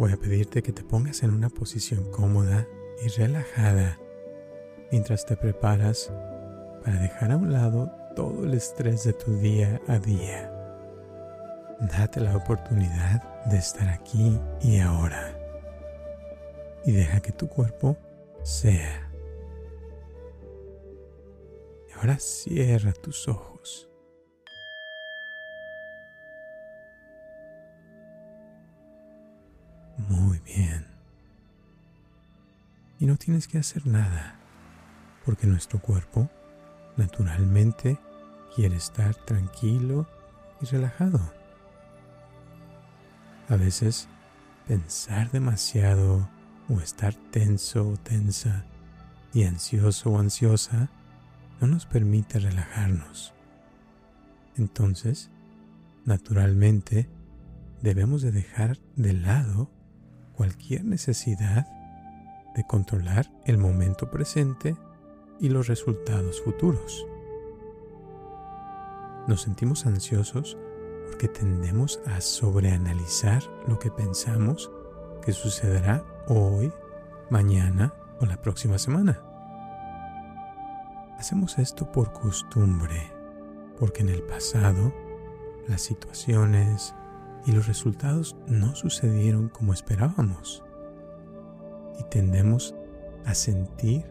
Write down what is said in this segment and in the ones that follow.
Voy a pedirte que te pongas en una posición cómoda y relajada mientras te preparas para dejar a un lado todo el estrés de tu día a día. Date la oportunidad de estar aquí y ahora. Y deja que tu cuerpo sea. Y ahora cierra tus ojos. Muy bien. Y no tienes que hacer nada, porque nuestro cuerpo naturalmente quiere estar tranquilo y relajado. A veces pensar demasiado o estar tenso o tensa y ansioso o ansiosa no nos permite relajarnos. Entonces, naturalmente, debemos de dejar de lado cualquier necesidad de controlar el momento presente y los resultados futuros. Nos sentimos ansiosos porque tendemos a sobreanalizar lo que pensamos que sucederá hoy, mañana o la próxima semana. Hacemos esto por costumbre, porque en el pasado las situaciones y los resultados no sucedieron como esperábamos. Y tendemos a sentir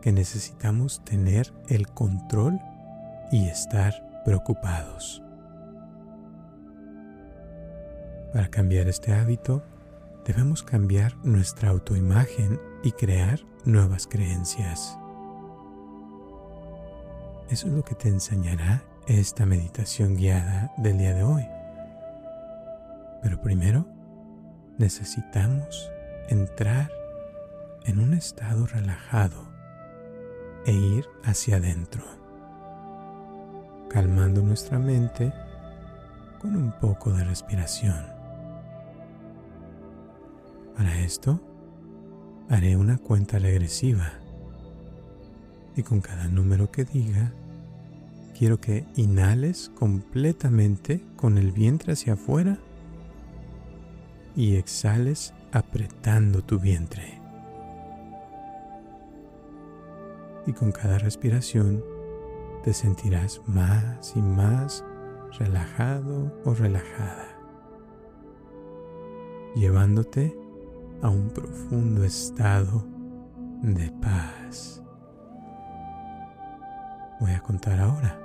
que necesitamos tener el control y estar preocupados. Para cambiar este hábito, debemos cambiar nuestra autoimagen y crear nuevas creencias. Eso es lo que te enseñará esta meditación guiada del día de hoy. Pero primero necesitamos entrar en un estado relajado e ir hacia adentro, calmando nuestra mente con un poco de respiración. Para esto, haré una cuenta regresiva y con cada número que diga, quiero que inhales completamente con el vientre hacia afuera y exhales apretando tu vientre. y con cada respiración te sentirás más y más relajado o relajada, llevándote a un profundo estado de paz. Voy a contar ahora.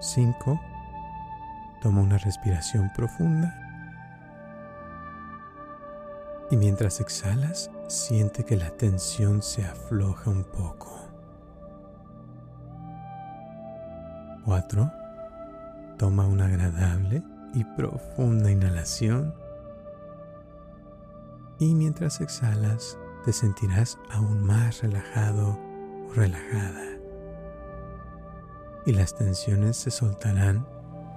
5. Toma una respiración profunda. Y mientras exhalas, Siente que la tensión se afloja un poco. 4. Toma una agradable y profunda inhalación y mientras exhalas te sentirás aún más relajado o relajada y las tensiones se soltarán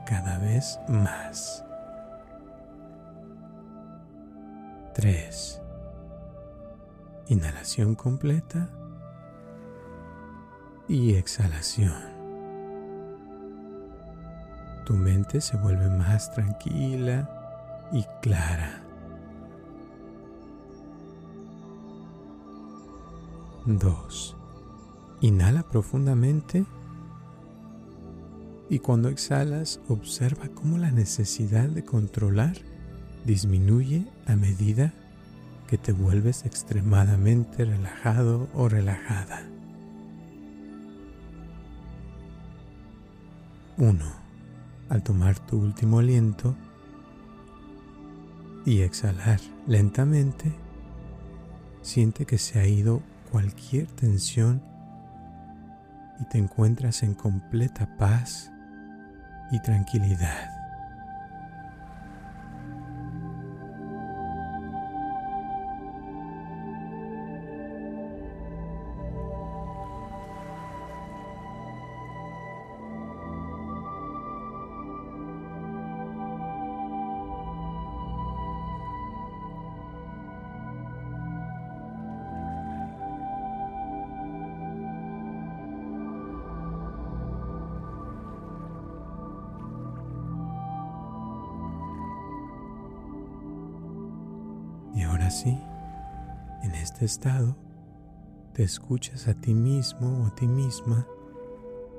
cada vez más. 3. Inhalación completa y exhalación. Tu mente se vuelve más tranquila y clara. 2. Inhala profundamente y cuando exhalas observa cómo la necesidad de controlar disminuye a medida que te vuelves extremadamente relajado o relajada. 1. Al tomar tu último aliento y exhalar lentamente, siente que se ha ido cualquier tensión y te encuentras en completa paz y tranquilidad. Y ahora sí, en este estado, te escuchas a ti mismo o a ti misma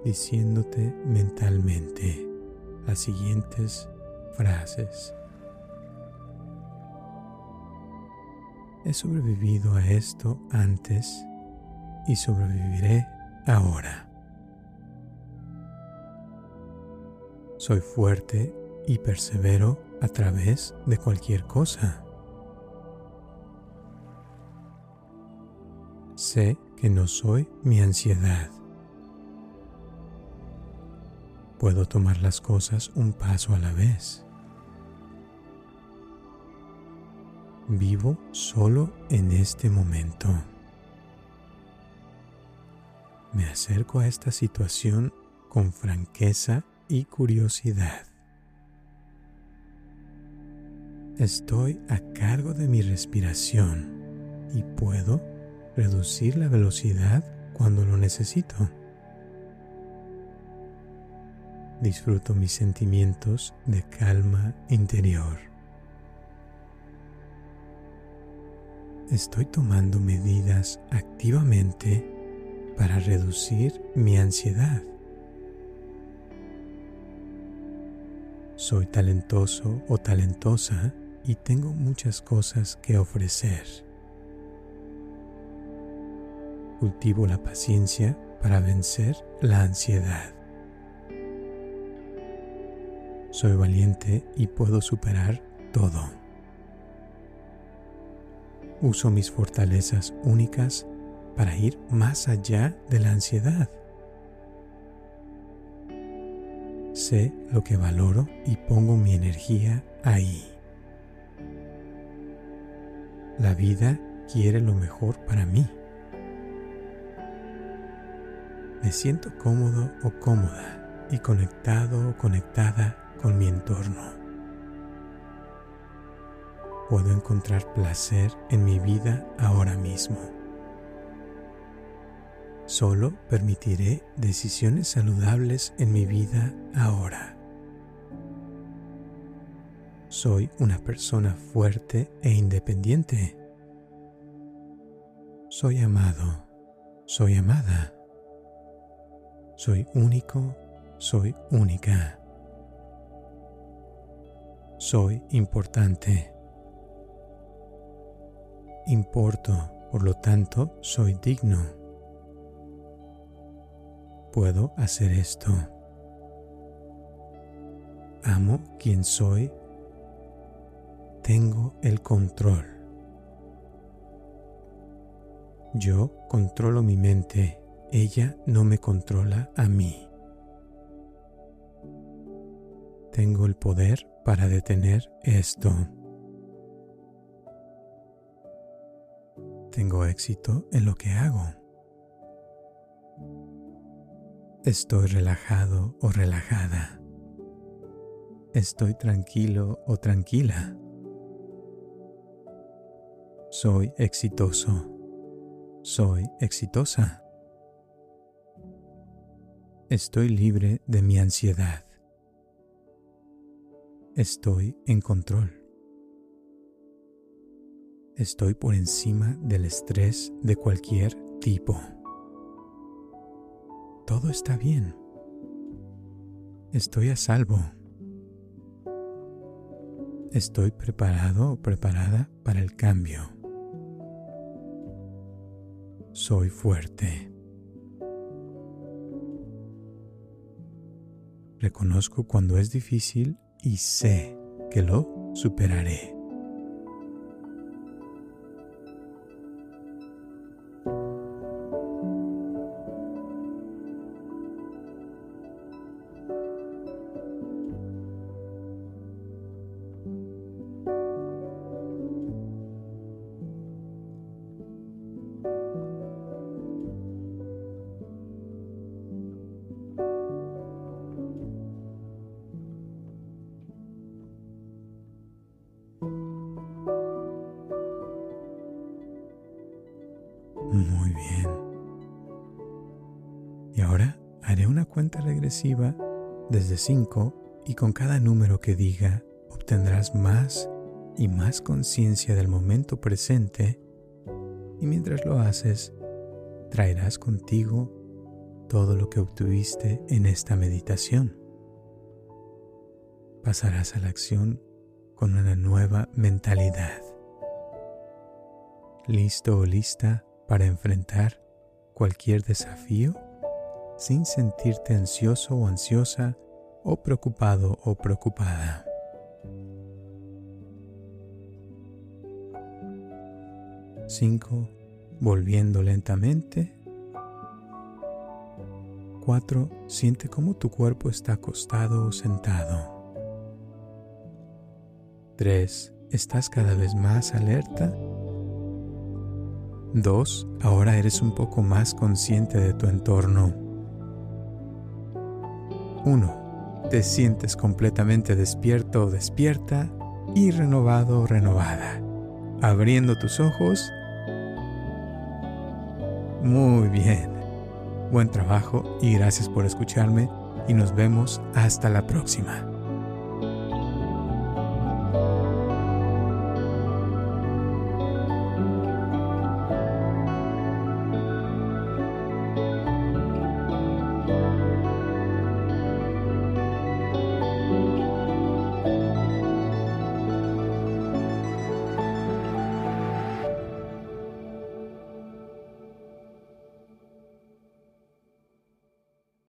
diciéndote mentalmente las siguientes frases. He sobrevivido a esto antes y sobreviviré ahora. Soy fuerte y persevero a través de cualquier cosa. Sé que no soy mi ansiedad. Puedo tomar las cosas un paso a la vez. Vivo solo en este momento. Me acerco a esta situación con franqueza y curiosidad. Estoy a cargo de mi respiración y puedo reducir la velocidad cuando lo necesito. Disfruto mis sentimientos de calma interior. Estoy tomando medidas activamente para reducir mi ansiedad. Soy talentoso o talentosa y tengo muchas cosas que ofrecer. Cultivo la paciencia para vencer la ansiedad. Soy valiente y puedo superar todo. Uso mis fortalezas únicas para ir más allá de la ansiedad. Sé lo que valoro y pongo mi energía ahí. La vida quiere lo mejor para mí. Me siento cómodo o cómoda y conectado o conectada con mi entorno. Puedo encontrar placer en mi vida ahora mismo. Solo permitiré decisiones saludables en mi vida ahora. Soy una persona fuerte e independiente. Soy amado. Soy amada. Soy único. Soy única. Soy importante. Importo, por lo tanto, soy digno puedo hacer esto. Amo quien soy. Tengo el control. Yo controlo mi mente. Ella no me controla a mí. Tengo el poder para detener esto. Tengo éxito en lo que hago. Estoy relajado o relajada. Estoy tranquilo o tranquila. Soy exitoso. Soy exitosa. Estoy libre de mi ansiedad. Estoy en control. Estoy por encima del estrés de cualquier tipo todo está bien. Estoy a salvo. Estoy preparado o preparada para el cambio. Soy fuerte. Reconozco cuando es difícil y sé que lo superaré. Bien. Y ahora haré una cuenta regresiva desde 5 y con cada número que diga obtendrás más y más conciencia del momento presente y mientras lo haces, traerás contigo todo lo que obtuviste en esta meditación. Pasarás a la acción con una nueva mentalidad. ¿Listo o lista para enfrentar cualquier desafío sin sentirte ansioso o ansiosa o preocupado o preocupada? 5. Volviendo lentamente. 4. Siente cómo tu cuerpo está acostado o sentado. 3. Estás cada vez más alerta. 2. Ahora eres un poco más consciente de tu entorno. 1. Te sientes completamente despierto o despierta y renovado o renovada. Abriendo tus ojos muy bien. Buen trabajo y gracias por escucharme y nos vemos hasta la próxima.